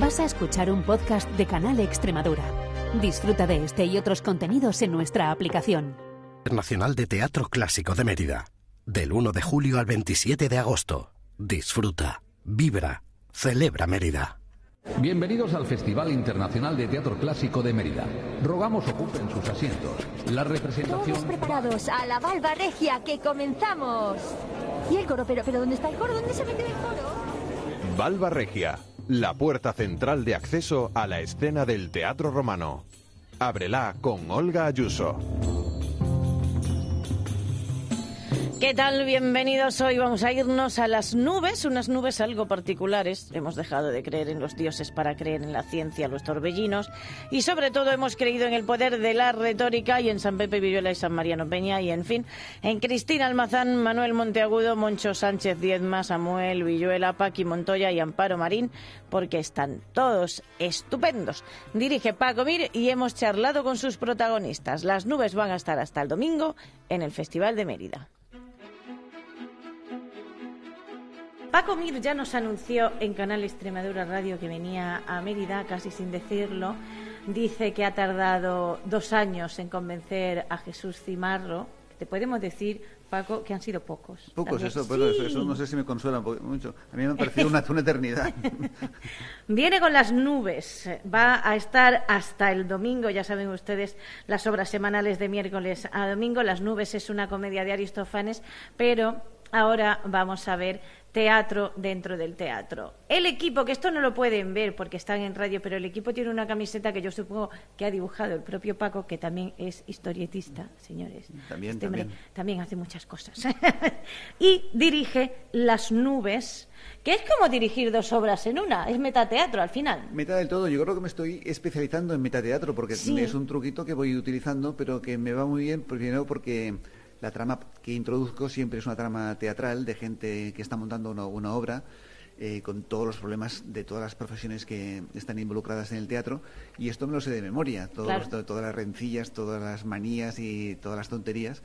Vas a escuchar un podcast de Canal Extremadura. Disfruta de este y otros contenidos en nuestra aplicación. Nacional de Teatro Clásico de Mérida. Del 1 de julio al 27 de agosto. Disfruta, vibra, celebra Mérida. Bienvenidos al Festival Internacional de Teatro Clásico de Mérida. Rogamos ocupen sus asientos. La representación... Todos preparados a la Valva Regia, que comenzamos. ¿Y el coro? ¿Pero, pero dónde está el coro? ¿Dónde se mete el coro? Valva Regia, la puerta central de acceso a la escena del Teatro Romano. Ábrela con Olga Ayuso. ¿Qué tal? Bienvenidos. Hoy vamos a irnos a las nubes, unas nubes algo particulares. Hemos dejado de creer en los dioses para creer en la ciencia, los torbellinos, y sobre todo hemos creído en el poder de la retórica y en San Pepe Villuela y San Mariano Peña y, en fin, en Cristina Almazán, Manuel Monteagudo, Moncho Sánchez Diezma, Samuel Villuela, Paqui Montoya y Amparo Marín, porque están todos estupendos. Dirige Paco Mir y hemos charlado con sus protagonistas. Las nubes van a estar hasta el domingo en el Festival de Mérida. Paco Mir ya nos anunció en Canal Extremadura Radio que venía a Mérida, casi sin decirlo. Dice que ha tardado dos años en convencer a Jesús Cimarro. Te podemos decir, Paco, que han sido pocos. Pocos, eso, pero Sí. eso, eso no sé si me consuela mucho. A mí me ha parecido una, una eternidad. Viene con las nubes. Va a estar hasta el domingo. Ya saben ustedes las obras semanales de miércoles a domingo. Las nubes es una comedia de Aristófanes, pero ahora vamos a ver teatro dentro del teatro. El equipo, que esto no lo pueden ver porque están en radio, pero el equipo tiene una camiseta que yo supongo que ha dibujado el propio Paco, que también es historietista, señores. También, Este también. también hace muchas cosas. y dirige Las Nubes, que es como dirigir dos obras en una, es metateatro al final. Meta del todo, yo creo que me estoy especializando en metateatro porque Sí. es un truquito que voy utilizando, pero que me va muy bien, primero porque la trama que introduzco siempre es una trama teatral de gente que está montando una, una obra. eh, con todos los problemas de todas las profesiones que están involucradas en el teatro y esto me lo sé de memoria todos Claro. los- to- todas las rencillas todas las manías y todas las tonterías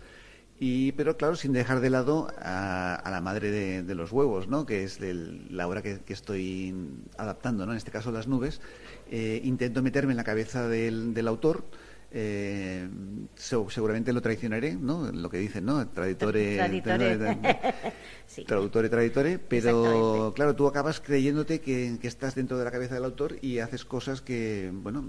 y pero claro sin dejar de lado a, a la madre de, de los huevos no que es el- la obra que, que estoy adaptando no en este caso las nubes Eh, intento meterme en la cabeza del, del autor eh, se- seguramente lo traicionaré no lo que dicen no traditore Traditore. Sí. traductore traditore pero claro tú acabas creyéndote que, que estás dentro de la cabeza del autor y haces cosas que bueno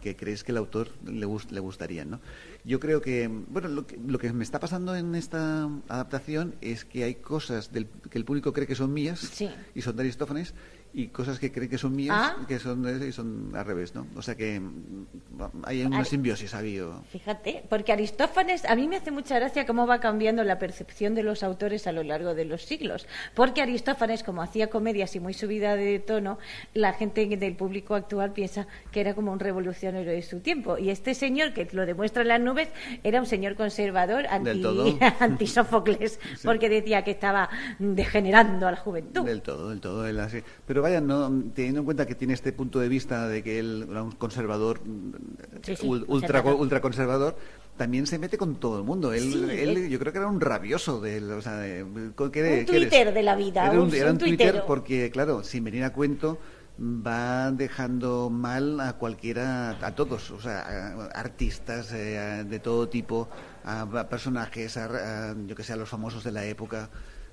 que crees que el autor le, gust- le gustarían no yo creo que bueno lo que, lo que me está pasando en esta adaptación es que hay cosas del, que el público cree que son mías Sí. y son de Aristófanes y cosas que cree que son mías Ah. que son de- y son al revés no o sea que mm, hay una simbiosis ha habido Fíjate, porque Aristófanes, a mí me hace mucha gracia cómo va cambiando la percepción de los autores a lo largo de los siglos. Porque Aristófanes, como hacía comedias y muy subida de tono, la gente del público actual piensa que era como un revolucionario de su tiempo. Y este señor, que lo demuestra en las nubes, era un señor conservador todo. anti, anti-Sófocles, porque decía que estaba degenerando a la juventud. Del todo, del todo. él así. Pero vaya, no, teniendo en cuenta que tiene este punto de vista de que él era un conservador, Sí, sí, ul- ultra, ultra conservador, también se mete con todo el mundo. Él, Sí, él, yo creo que era un rabioso. De, él, o sea, de- ¿qué Un? Twitter de la vida, Era un, un- era un un Twitter porque, claro, sin venir a cuento va dejando mal a cualquiera, a todos, o sea, a artistas eh, de todo tipo, a, a personajes, a, a, yo que sé, a los famosos de la época.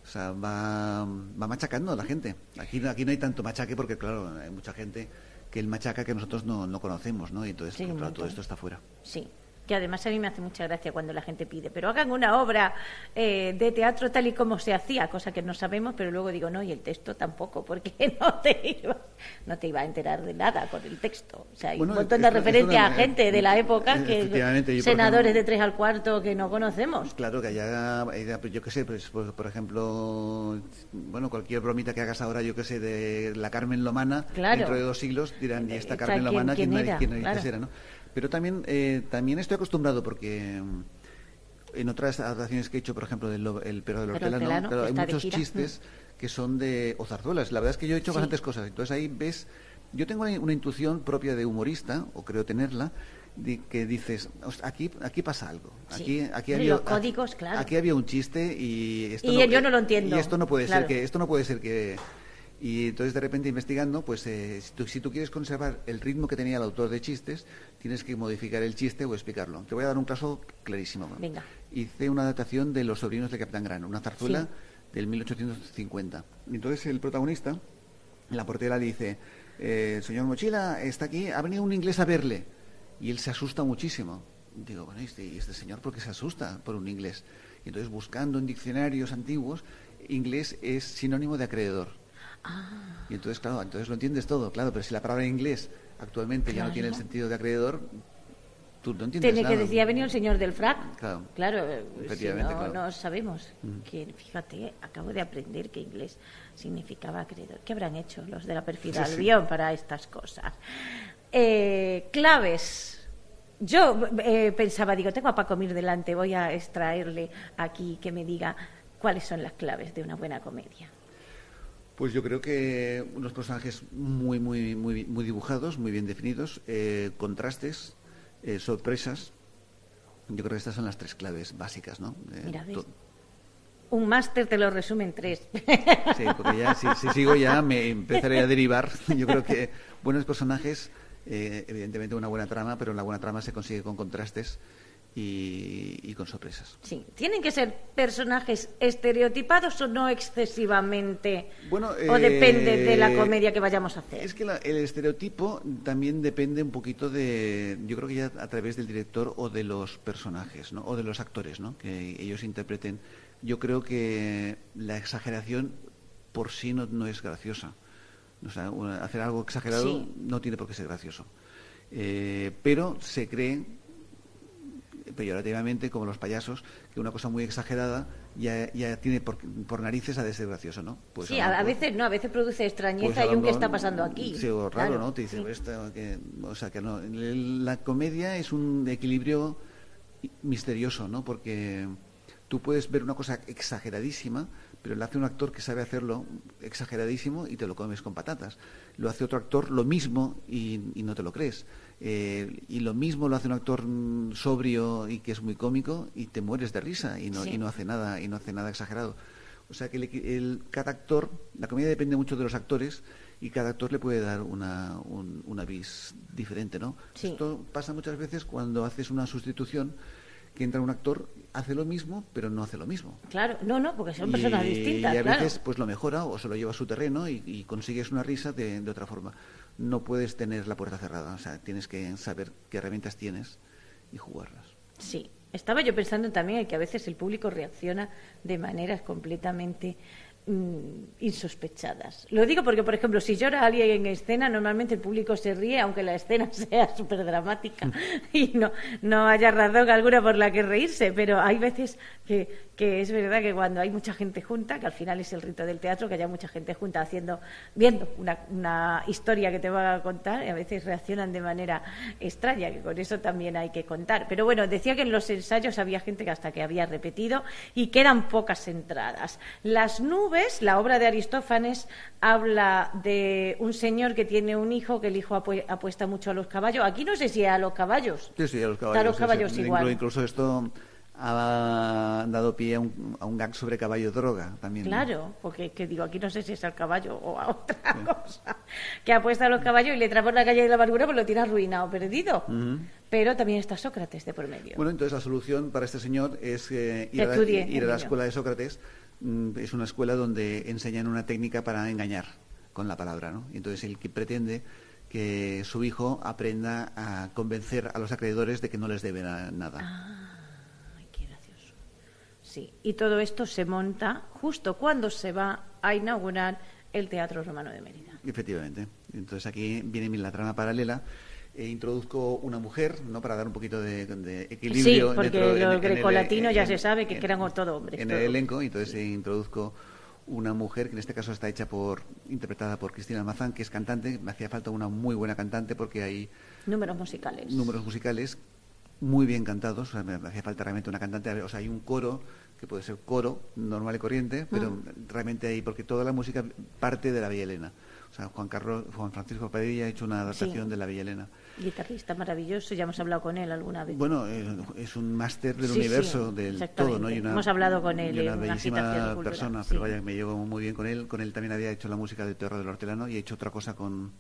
O sea, va, va machacando a la gente. Aquí, no- aquí no hay tanto machaque porque, claro, hay mucha gente que el machaca que nosotros no, no conocemos, ¿no? Y entonces, Sí, un claro, todo esto está fuera. Sí, que además a mí me hace mucha gracia cuando la gente pide, pero hagan una obra eh, de teatro tal y como se hacía, cosa que no sabemos, pero luego digo, no, y el texto tampoco, porque no te iba, no te iba a enterar de nada con el texto. O sea, hay Bueno, un montón de referencias a gente de la eh, época efectivamente, que senadores ejemplo- de tres al cuarto que no conocemos. Claro que haya, haya, pues, yo qué sé, pues, pues, por ejemplo, bueno, cualquier bromita que hagas ahora, yo qué sé, de la Carmen Lomana, Claro. dentro de dos siglos dirán, ¿y esta Esta, Carmen ¿quién- Lomana quién quién, era? quién narices Claro. era, no? Pero también, eh, también estoy acostumbrado porque mm, en otras adaptaciones que he hecho, por ejemplo, del El Perro del Hortelano, Hortelano, claro, hay de muchos chistes que son de o zarzuelas. La verdad es que yo he hecho Sí. bastantes cosas. Entonces ahí ves, yo tengo una, una intuición propia de humorista, o creo tenerla, de que dices, "Os- aquí, aquí pasa algo. Sí. Aquí, aquí había, los códigos, claro. Aquí había un chiste y esto Y yo no lo entiendo, Y esto no puede claro. ser que esto no puede ser que Y entonces de repente investigando, pues eh, si, tú, si tú quieres conservar el ritmo que tenía el autor de chistes, tienes que modificar el chiste o explicarlo. Te voy a dar un caso clarísimo. Venga. Hice una adaptación de Los sobrinos de Capitán Grano, una zarzuela Sí. del 1850. Y entonces el protagonista, la portera le dice, eh, señor Mochila, está aquí, ha venido un inglés a verle. Y él se asusta muchísimo. Digo, bueno, ¿y este, y este señor por qué se asusta por un inglés? Y entonces buscando en diccionarios antiguos, inglés es sinónimo de acreedor. Y entonces, claro, entonces lo entiendes todo, claro, pero si la palabra inglés actualmente ya no tiene el Claro. sentido de acreedor, tú no entiendes Tiene que decir, ha venido el señor del frac. Claro. eh, si no, claro. no sabemos. Que, fíjate, acabo de aprender que inglés significaba acreedor. ¿Qué habrán hecho los de la perfida Sí, sí. Para estas cosas? Eh, claves. Yo eh, pensaba, digo, tengo a Paco Mir delante, voy a extraerle aquí que me diga cuáles son las claves de una buena comedia. Pues yo creo que unos personajes muy, muy, muy, muy dibujados, muy bien definidos, eh, contrastes, eh, sorpresas. Yo creo que estas son las tres claves básicas, ¿no? Eh, Mira, ¿ves? Un máster te lo resume en tres. Sí, porque ya si, si sigo ya me empezaré a derivar. Yo creo que buenos personajes, eh, evidentemente una buena trama, pero la buena trama se consigue con contrastes y, y con sorpresas. Sí, ¿tienen que ser personajes estereotipados o no excesivamente? Bueno, ¿O depende de la eh, comedia que vayamos a hacer? Es que la- el estereotipo también depende un poquito de, yo creo que ya a través del director o de los personajes, ¿no? O de los actores, ¿no? Que ellos interpreten. Yo creo que la exageración por sí no, no es graciosa. O sea, hacer algo exagerado Sí. no tiene por qué ser gracioso. Eh, pero se cree peyorativamente, como los payasos, que una cosa muy exagerada ya, ya tiene por, por narices a de ser gracioso, ¿no? Pues sí, a veces no, a veces produce extrañeza pues y un qué está pasando aquí. Sí, o raro, Claro, ¿no? Te dice, sí. "Pues esto que-". o sea, que no. La comedia es un equilibrio misterioso, ¿no? Porque tú puedes ver una cosa exageradísima, pero lo hace un actor que sabe hacerlo exageradísimo y te lo comes con patatas. Lo hace otro actor lo mismo y, y no te lo crees. Eh, y lo mismo lo hace un actor mm, sobrio y que es muy cómico y te mueres de risa y no, Sí. y no hace nada y no hace nada exagerado. O sea que el el- cada actor, la comedia depende mucho de los actores y cada actor le puede dar una, un, una vis diferente, ¿no? Sí. Esto pasa muchas veces cuando haces una sustitución que entra un actor, hace lo mismo, pero no hace lo mismo. Claro, no, no, porque son personas distintas, Y a claro. veces pues lo mejora o se lo lleva a su terreno y, y consigues una risa de, de otra forma. No puedes tener la puerta cerrada, o sea, tienes que saber qué herramientas tienes y jugarlas. Sí, estaba yo pensando también en que a veces el público reacciona de maneras completamente mm, insospechadas. Lo digo porque, por ejemplo, si llora alguien en escena, normalmente el público se ríe, aunque la escena sea súper dramática y no, no haya razón alguna por la que reírse, pero hay veces que, que es verdad que cuando hay mucha gente junta, que al final es el rito del teatro, que haya mucha gente junta haciendo, viendo una, una historia que te va a contar, y a veces reaccionan de manera extraña, que con eso también hay que contar. Pero bueno, decía que en los ensayos había gente que hasta que había repetido y que eran pocas entradas. Las nubes, la obra de Aristófanes, habla de un señor que tiene un hijo, que el hijo apue- apuesta mucho a los caballos. Aquí no sé si a los caballos. Sí, sí, a los Está a caballos. los caballos sí. igual. Inclu- Incluso esto ha dado pie a un, a un gag sobre caballo droga también. ¿no? Claro, porque que digo, aquí no sé si es al caballo o a otra cosa. Que apuesta a los caballos y le trae por la calle de la amargura, pues lo tiene arruinado, perdido. Pero también está Sócrates de por medio. Bueno, entonces la solución para este señor es eh, ir, a la, estudie, ir a el la niño. escuela de Sócrates. Mm, Es una escuela donde enseñan una técnica para engañar con la palabra, ¿no? Y entonces él que pretende que su hijo aprenda a convencer a los acreedores de que no les deben a- nada. Gracioso. Sí, y todo esto se monta justo cuando se va a inaugurar el Teatro Romano de Mérida. Efectivamente. Entonces aquí viene la trama paralela. E introduzco una mujer, ¿no? Para dar un poquito de, de equilibrio. Sí, porque dentro- en- lo grecolatino ya en- se sabe que en- eran todo hombres, En todo. el elenco, entonces eh, introduzco una mujer que en este caso está hecha por, interpretada por Cristina Almazán, que es cantante. Me hacía falta una muy buena cantante porque hay Números musicales. números musicales muy bien cantados, o sea, me hacía falta realmente una cantante, o sea, hay un coro que puede ser coro normal y corriente, pero realmente hay, porque toda la música parte de la Villa Elena. O sea, Juan Carlos, Juan Francisco Padilla ha hecho una adaptación Sí. de la Villa Elena. Guitarrista maravilloso, ya hemos hablado con él alguna vez. Bueno, eh, es un máster del Sí, universo, sí, del todo, ¿no? Y una, Hemos hablado con él y una bellísima persona, pero vaya, me llevo muy bien con él. Con él también había hecho la música de Terror del Hortelano y he hecho otra cosa con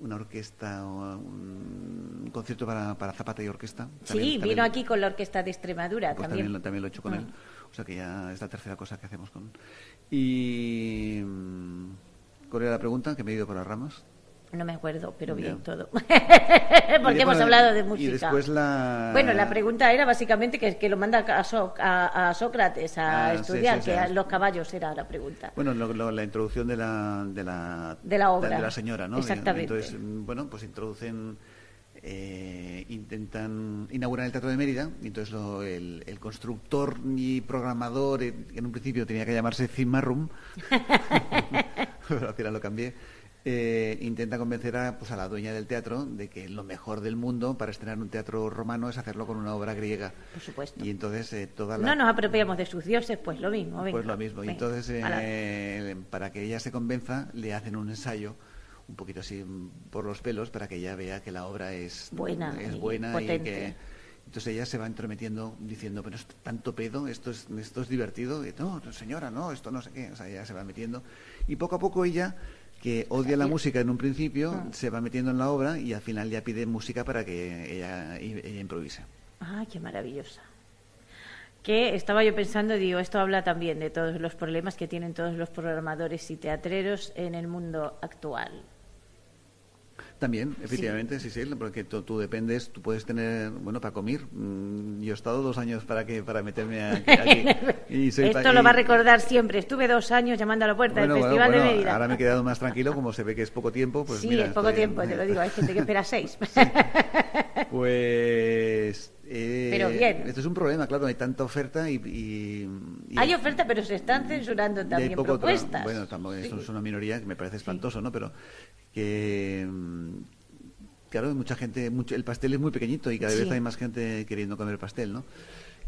una orquesta, o un concierto para, para Zapata y orquesta. sí, También- vino también- aquí con la Orquesta de Extremadura pues también. también, lo, también lo he hecho con Ah. él. O sea que ya es la tercera cosa que hacemos con. Y. mm, ¿Cuál era la pregunta? Que me he ido por las ramas. No me acuerdo, pero bien todo. Y Porque hemos hablado de Y música. después la. Bueno, la pregunta era básicamente que, que lo manda a, So- a- a Sócrates a Ah, estudiar, sí, sí. que a los caballos era la pregunta. Bueno, lo- lo- la introducción de la, de la, De la obra. de la señora, ¿no? Exactamente. Entonces, mm, bueno, pues introducen, eh, intentan inaugurar el Teatro de Mérida, y entonces lo- el, el constructor y programador, eh, que en un principio tenía que llamarse Cimarrum, pero al final lo cambié, eh, intenta convencer a, pues, a la dueña del teatro de que lo mejor del mundo para estrenar un teatro romano es hacerlo con una obra griega. Por supuesto. Y entonces eh, toda la... No nos apropiamos de sus dioses, pues lo mismo. venga. Pues lo mismo. Y entonces, eh, para que ella se convenza, le hacen un ensayo un poquito así por los pelos para que ella vea que la obra es Buena es y buena y que entonces ella se va entrometiendo diciendo pero es tanto pedo esto es esto es divertido y, no señora no esto no sé qué o sea ella se va metiendo y poco a poco ella que odia la música en un principio Ah. se va metiendo en la obra y al final ya pide música para que ella, ella improvise Ay, qué maravillosa. Que estaba yo pensando, digo, esto habla también de todos los problemas que tienen todos los programadores y teatreros en el mundo actual. También, efectivamente, sí, sí, porque tú, tú dependes, tú puedes tener, bueno, para comer. mm, Yo he estado dos años para que para meterme aquí. aquí, y soy Esto lo va a recordar siempre. Estuve dos años llamando a la puerta Bueno, del Festival bueno, de Mérida. ahora me he quedado más tranquilo, como se ve que es poco tiempo, pues sí, mira, es poco estoy- tiempo, te lo digo. Hay gente que espera seis. Pues... eh, Pero bien. Esto es un problema, claro, hay tanta oferta y... y- y- Hay oferta, pero se están censurando también poco propuestas. Bueno, tampoco, Sí. es una minoría que me parece espantoso, ¿no? Pero que... mm, Claro, mucha gente, mucho, el pastel es muy pequeñito y cada Sí. vez hay más gente queriendo comer pastel, ¿no?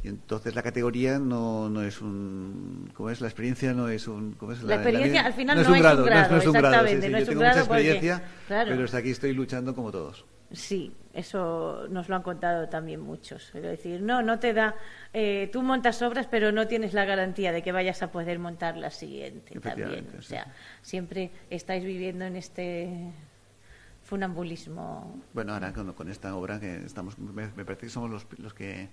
Y entonces la categoría no, no es un... ¿Cómo es? La experiencia no es un... ¿cómo es? La experiencia al final no es un un grado, no es un grado, sí, exactamente, sí, no yo es un tengo grado mucha porque- experiencia, claro. pero hasta aquí estoy luchando como todos. Sí, eso nos lo han contado también muchos. Es decir, no, no te da. eh, tú montas obras, pero no tienes la garantía de que vayas a poder montar la siguiente también. O sí. sea, siempre estáis viviendo en este funambulismo. Bueno, ahora con, con esta obra que estamos, me, me parece que somos los, los que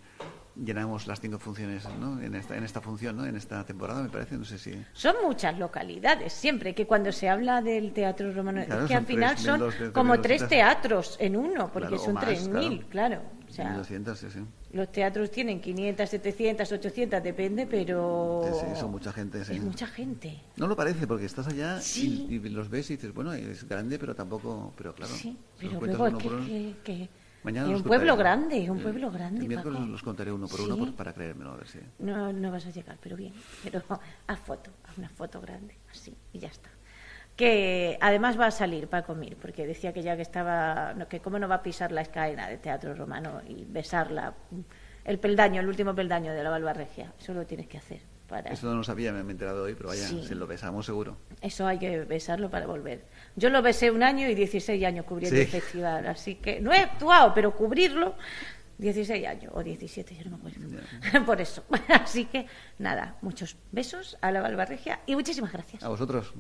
llenamos las cinco funciones, ¿no? En esta, en esta función, ¿no? En esta temporada, me parece, no sé si... Son muchas localidades, siempre que cuando se habla del teatro romano, Claro, es que al final 3.000, son 200, como tres 200. teatros en uno, porque Claro, son más, 3.000, claro. O sea, 1200, sí, sí. los teatros tienen 500, 700, 800, depende, pero... Sí, sí, son mucha gente, sí. Es mucha gente. No lo parece, porque estás allá y, y los ves y dices, bueno, es grande, pero tampoco, pero claro. Sí, pero luego es uno que, por uno- que- que- Mañana es los un pueblo grande, es un El- pueblo grande. El miércoles Paco. los contaré uno por uno Sí. por- para creérmelo, a ver si... No, no vas a llegar, pero bien. Pero haz foto, haz una foto grande, así, y ya está. Que además va a salir Paco Mir, porque decía que ya que estaba, no, que cómo no va a pisar la escalera de teatro romano y besarla, el peldaño, el último peldaño de la Balba Regia. Eso lo tienes que hacer. Para... Eso no lo sabía, me he enterado hoy, pero vaya, Sí. se lo besamos seguro. Eso hay que besarlo para volver. Yo lo besé un año y 16 años cubriendo Sí. el festival, así que no he actuado, pero cubrirlo 16 años o 17, yo no me acuerdo. Por eso. Así que nada, muchos besos a la Balbarregia y muchísimas gracias. A vosotros.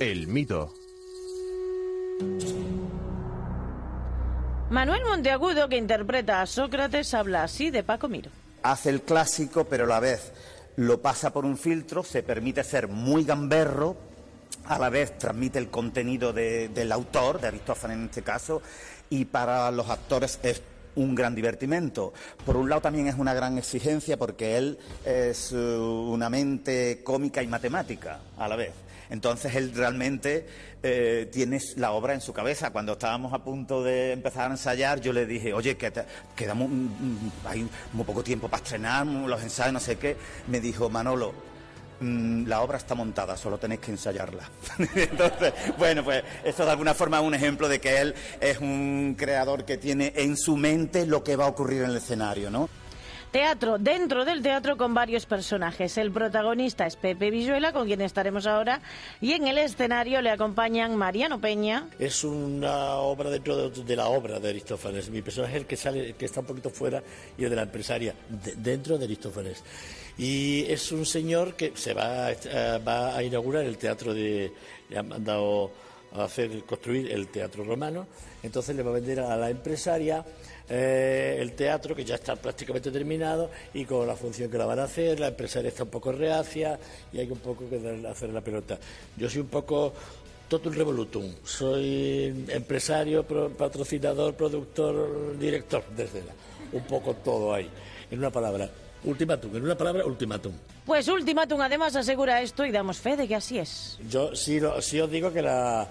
El mito. Manuel Monteagudo, que interpreta a Sócrates, habla así de Paco Miro. Hace el clásico, pero a la vez lo pasa por un filtro, se permite ser muy gamberro, a la vez transmite el contenido de- del autor, de Aristófanes en este caso, y para los actores es un gran divertimento. Por un lado también es una gran exigencia porque él es eh, una mente cómica y matemática a la vez. Entonces él realmente eh, tiene la obra en su cabeza. Cuando estábamos a punto de empezar a ensayar, yo le dije, oye, que te- quedamos, mm, mm, hay muy poco tiempo para estrenar, los ensayos, no sé qué. Me dijo, Manolo, mm, la obra está montada, solo tenéis que ensayarla. Entonces, bueno, pues esto de alguna forma es un ejemplo de que él es un creador que tiene en su mente lo que va a ocurrir en el escenario, ¿no? Teatro, dentro del teatro con varios personajes. El protagonista es Pepe Villuela, con quien estaremos ahora, y en el escenario le acompañan Mariano Peña. Es una obra dentro de, la obra de Aristófanes. Mi personaje es el que sale, que está un poquito fuera y es de la empresaria, dentro de Aristófanes. Y es un señor que se va, eh, va a inaugurar el teatro de. Le han mandado a hacer construir el teatro romano, entonces le va a vender a la empresaria eh, el teatro, que ya está prácticamente terminado, y con la función que la van a hacer, la empresaria está un poco reacia y hay un poco que hacer la pelota. Yo soy un poco totum revolutum. Soy empresario, patrocinador, productor, director, desde la, un poco todo ahí. En una palabra, ultimátum. En una palabra, ultimátum. Pues ultimátum además asegura esto y damos fe de que así es. Yo sí, sí os digo que la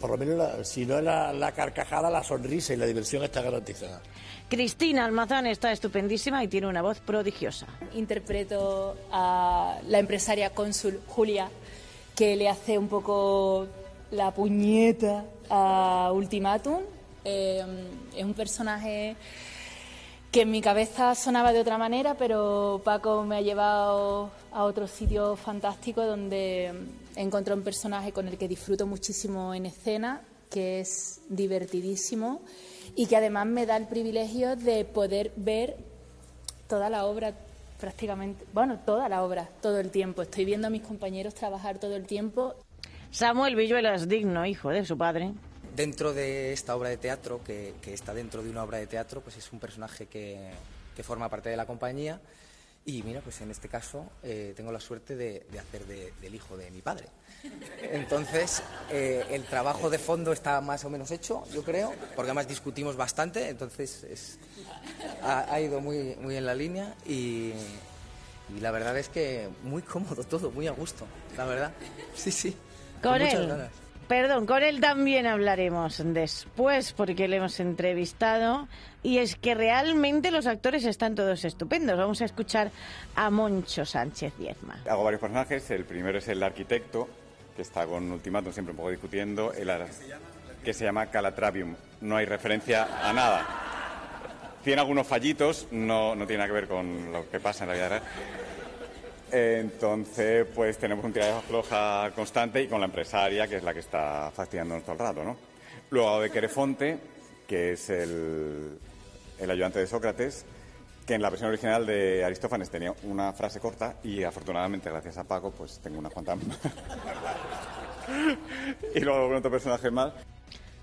por lo menos si no es la, carcajada, la sonrisa y la diversión está garantizada. Cristina Almazán está estupendísima y tiene una voz prodigiosa. Interpreto a la empresaria cónsul Julia, que le hace un poco la puñeta a Ultimatum. Eh, es un personaje que en mi cabeza sonaba de otra manera, pero Paco me ha llevado a otro sitio fantástico donde encontré un personaje con el que disfruto muchísimo en escena, que es divertidísimo y que además me da el privilegio de poder ver toda la obra prácticamente, bueno, toda la obra, todo el tiempo. Estoy viendo a mis compañeros trabajar todo el tiempo. Samuel Villuela es digno hijo de su padre. Dentro de esta obra de teatro, que, está dentro de una obra de teatro, pues es un personaje que, que forma parte de la compañía y mira, pues en este caso eh, tengo la suerte de, hacer del hijo de mi padre. Entonces, eh, el trabajo de fondo está más o menos hecho, yo creo, porque además discutimos bastante, entonces ha, ido muy, muy en la línea y, la verdad es que muy cómodo todo, muy a gusto, la verdad. Sí, sí. Con, él. Perdón, con él también hablaremos después porque le hemos entrevistado y es que realmente los actores están todos estupendos. Vamos a escuchar a Moncho Sánchez Diezma. Hago varios personajes. El primero es el arquitecto, que está con Ultimátum siempre un poco discutiendo, el, que se llama Calatravium. No hay referencia a nada. Tiene algunos fallitos, no, no tiene nada que ver con lo que pasa en la vida real. Entonces, pues tenemos un tiraje floja constante y con la empresaria, que es la que está fastidiándonos todo el rato, ¿no? Luego de Querefonte, que es el, el ayudante de Sócrates, que en la versión original de Aristófanes tenía una frase corta y afortunadamente, gracias a Paco, pues tengo una cuantas y luego otro personaje más.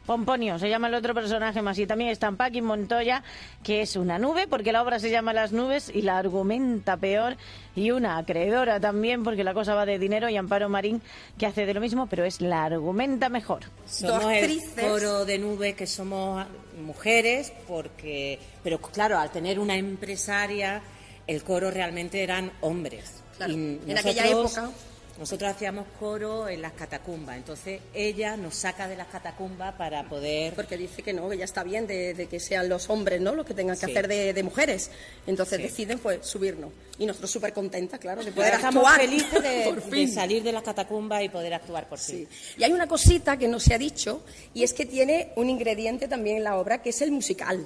Pomponio, se llama el otro personaje más. Y también está Paqui Montoya, que es una nube, porque la obra se llama Las nubes y la argumenta peor. Y una acreedora también, porque la cosa va de dinero. Y Amparo Marín, que hace de lo mismo, pero es la argumenta mejor. Somos el coro de nube, que somos mujeres, porque. Pero claro, al tener una empresaria, el coro realmente eran hombres. en aquella época nosotros hacíamos coro en las catacumbas, entonces ella nos saca de las catacumbas para poder... Porque dice que no, que ya está bien de, que sean los hombres ¿no? los que tengan que hacer de, mujeres. Entonces deciden pues subirnos. Y nosotros súper contentas, claro, de poder Estamos actuar. felices de, salir de las catacumbas y poder actuar por sí. Y hay una cosita que no se ha dicho, y es que tiene un ingrediente también en la obra, que es el musical.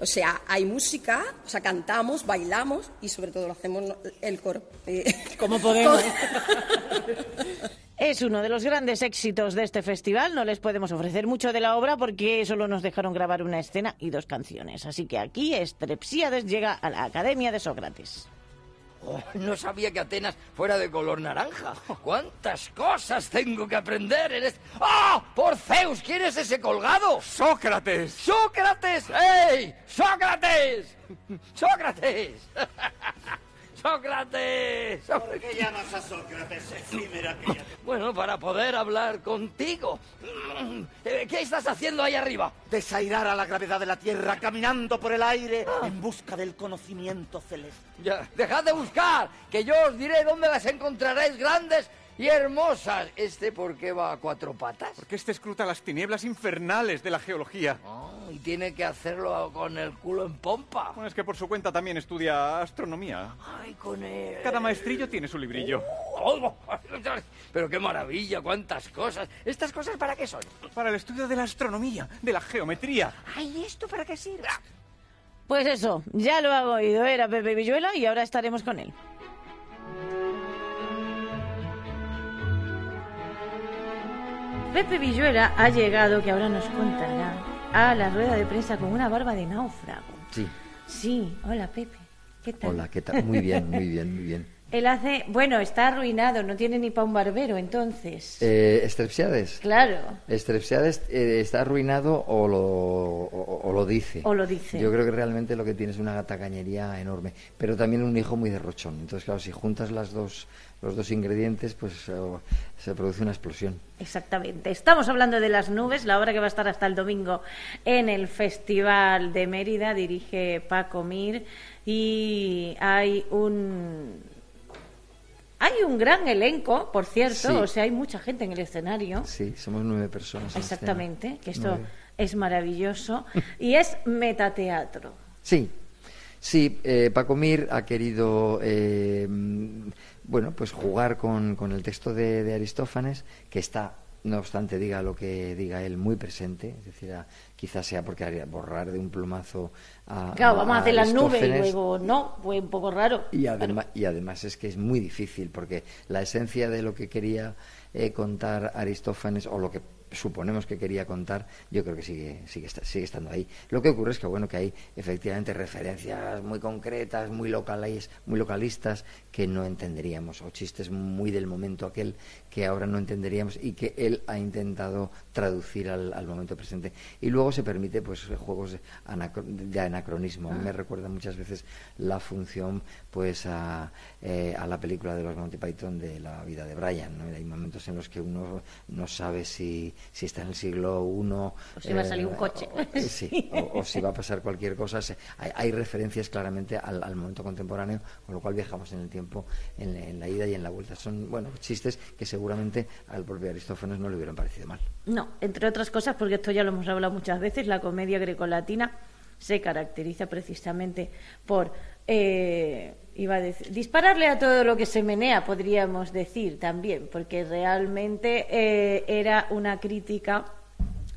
O sea, hay música, o sea, cantamos, bailamos y sobre todo lo hacemos el coro. Eh, Como podemos. Es uno de los grandes éxitos de este festival. No les podemos ofrecer mucho de la obra porque solo nos dejaron grabar una escena y dos canciones. Así que aquí Estrepsíades llega a la Academia de Sócrates. Oh, no sabía que Atenas fuera de color naranja. ¿Cuántas cosas tengo que aprender en este... ¡Ah! ¡Por Zeus! ¿Quién es ese colgado? ¡Sócrates! ¡Sócrates! ¡Ey! ¡Sócrates! ¡Sócrates! ¡Sócrates! ¿Por qué llamas a Sócrates, efímera que Bueno, para poder hablar contigo. Eh, ¿Qué estás haciendo ahí arriba? Desairar a la gravedad de la Tierra, caminando por el aire ah. en busca del conocimiento celeste. Ya, dejad de buscar, que yo os diré dónde las encontraréis grandes y hermosas. ¿Este por qué va a cuatro patas? Porque este escruta las tinieblas infernales de la geología. Oh, y tiene que hacerlo con el culo en pompa. Bueno, es que por su cuenta también estudia astronomía. Ay, con él. Cada maestrillo tiene su librillo. Oh, Oh, pero qué maravilla, cuántas cosas. ¿Estas cosas para qué son? Para el estudio de la astronomía, de la geometría. Ay, ¿esto para qué sirve? Pues eso, ya lo ha oído, era Pepe Villuela y ahora estaremos con él. Pepe Villuela ha llegado, que ahora nos contará, a la rueda de prensa con una barba de náufrago. Sí. Sí, hola Pepe, ¿qué tal? Hola, ¿qué tal? Muy bien, muy bien, muy bien. Él hace, bueno, está arruinado, no tiene ni pa' un barbero, entonces. Eh, ¿Strepsiades? Claro. Strepsiades eh, está arruinado o lo, o, o lo dice. O lo dice. Yo creo que realmente lo que tiene es una tacañería enorme, pero también un hijo muy derrochón. Entonces, claro, si juntas las dos, los dos ingredientes, pues eh, se produce una explosión. Exactamente. Estamos hablando de Las Nubes, la obra que va a estar hasta el domingo en el Festival de Mérida, dirige Paco Mir y hay un hay un gran elenco, por cierto, Sí. o sea, hay mucha gente en el escenario. Sí, somos nueve personas. en Exactamente, que esto Nueve. es maravilloso y es metateatro. Sí, sí, eh, Paco Mir ha querido, eh, bueno, pues jugar con, con el texto de, de Aristófanes, que está, no obstante, diga lo que diga él, muy presente, es decir, a- quizás sea porque haría borrar de un plumazo a Claro, vamos a hacer las nubes y luego no, fue un poco raro. Y además, y además es que es muy difícil, porque la esencia de lo que quería eh, contar Aristófanes, o lo que suponemos que quería contar, yo creo que sigue, sigue, sigue estando ahí. Lo que ocurre es que, bueno, que hay efectivamente referencias muy concretas, muy locales, muy localistas, que no entenderíamos, o chistes muy del momento aquel que ahora no entenderíamos y que él ha intentado traducir al, al momento presente. Y luego se permite pues juegos de, anacro- de anacronismo. Me recuerda muchas veces la función pues a, eh, a la película de los Monty Python de la vida de Brian. ¿no? Hay momentos en los que uno no sabe si, si está en el siglo I O si va a salir un coche. o- sí, o, o si va a pasar cualquier cosa. Se- Hay, hay referencias claramente al, al momento contemporáneo, con lo cual viajamos en el tiempo, en, en la ida y en la vuelta. Son, bueno, chistes que seguramente al propio Aristófanes no le hubieran parecido mal. No, entre otras cosas, porque esto ya lo hemos hablado muchas veces, la comedia grecolatina se caracteriza precisamente por, eh, iba a decir, dispararle a todo lo que se menea, podríamos decir también, porque realmente eh, era una crítica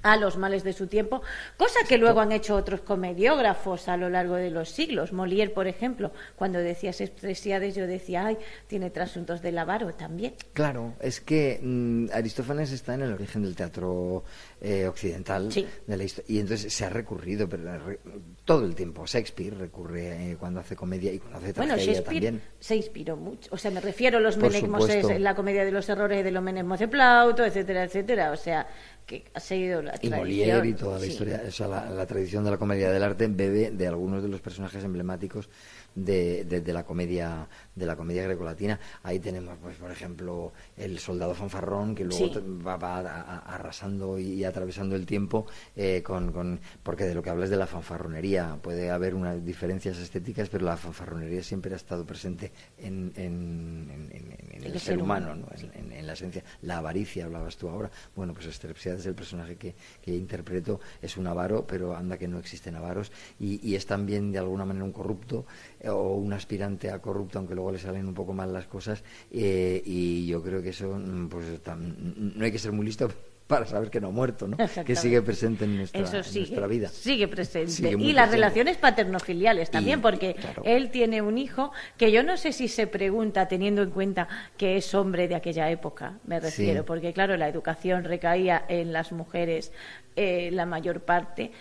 a los males de su tiempo, cosa que luego han hecho otros comediógrafos a lo largo de los siglos. Molière, por ejemplo, cuando decías Expresiades, yo decía, ay, tiene trasuntos del avaro también. Claro, es que mm, Aristófanes está en el origen del teatro eh, occidental Sí. de la y entonces se ha recurrido pero, re- todo el tiempo. Shakespeare recurre eh, cuando hace comedia y cuando hace Bueno, tragedia Shakespeare también. se inspiró mucho. O sea, me refiero a los Por menegmos, supuesto. es la comedia de los errores de los menegmos de Plauto, etcétera, etcétera. O sea, que ha seguido la Y tradición. Molière y toda la Sí. historia, o sea, la, la tradición de la comedia del arte bebe de algunos de los personajes emblemáticos de, de- de la comedia de la comedia grecolatina. Ahí tenemos, pues, por ejemplo, el soldado fanfarrón que luego Sí. va, va a- a- arrasando y, atravesando el tiempo eh, con, con- porque de lo que hablas de la fanfarronería puede haber unas diferencias estéticas, pero la fanfarronería siempre ha estado presente en, en- en- en- el, ser humano, ¿no? en, la esencia. La avaricia, hablabas tú ahora. Bueno, pues Strepsiades, el personaje que, que interpreto, es un avaro, pero anda que no existen avaros, y, y es también de alguna manera un corrupto o un aspirante a corrupto, aunque luego le salen un poco mal las cosas, eh, y yo creo que eso, mm, pues tam- no hay que ser muy listo para saber que no ha muerto, ¿no? que sigue presente en nuestra, Eso en nuestra vida. sigue presente. Sigue y las relaciones paterno-filiales también, Y- porque claro. él tiene un hijo que yo no sé si se pregunta, teniendo en cuenta que es hombre de aquella época, me refiero, Sí. porque claro, la educación recaía en las mujeres eh, la mayor parte.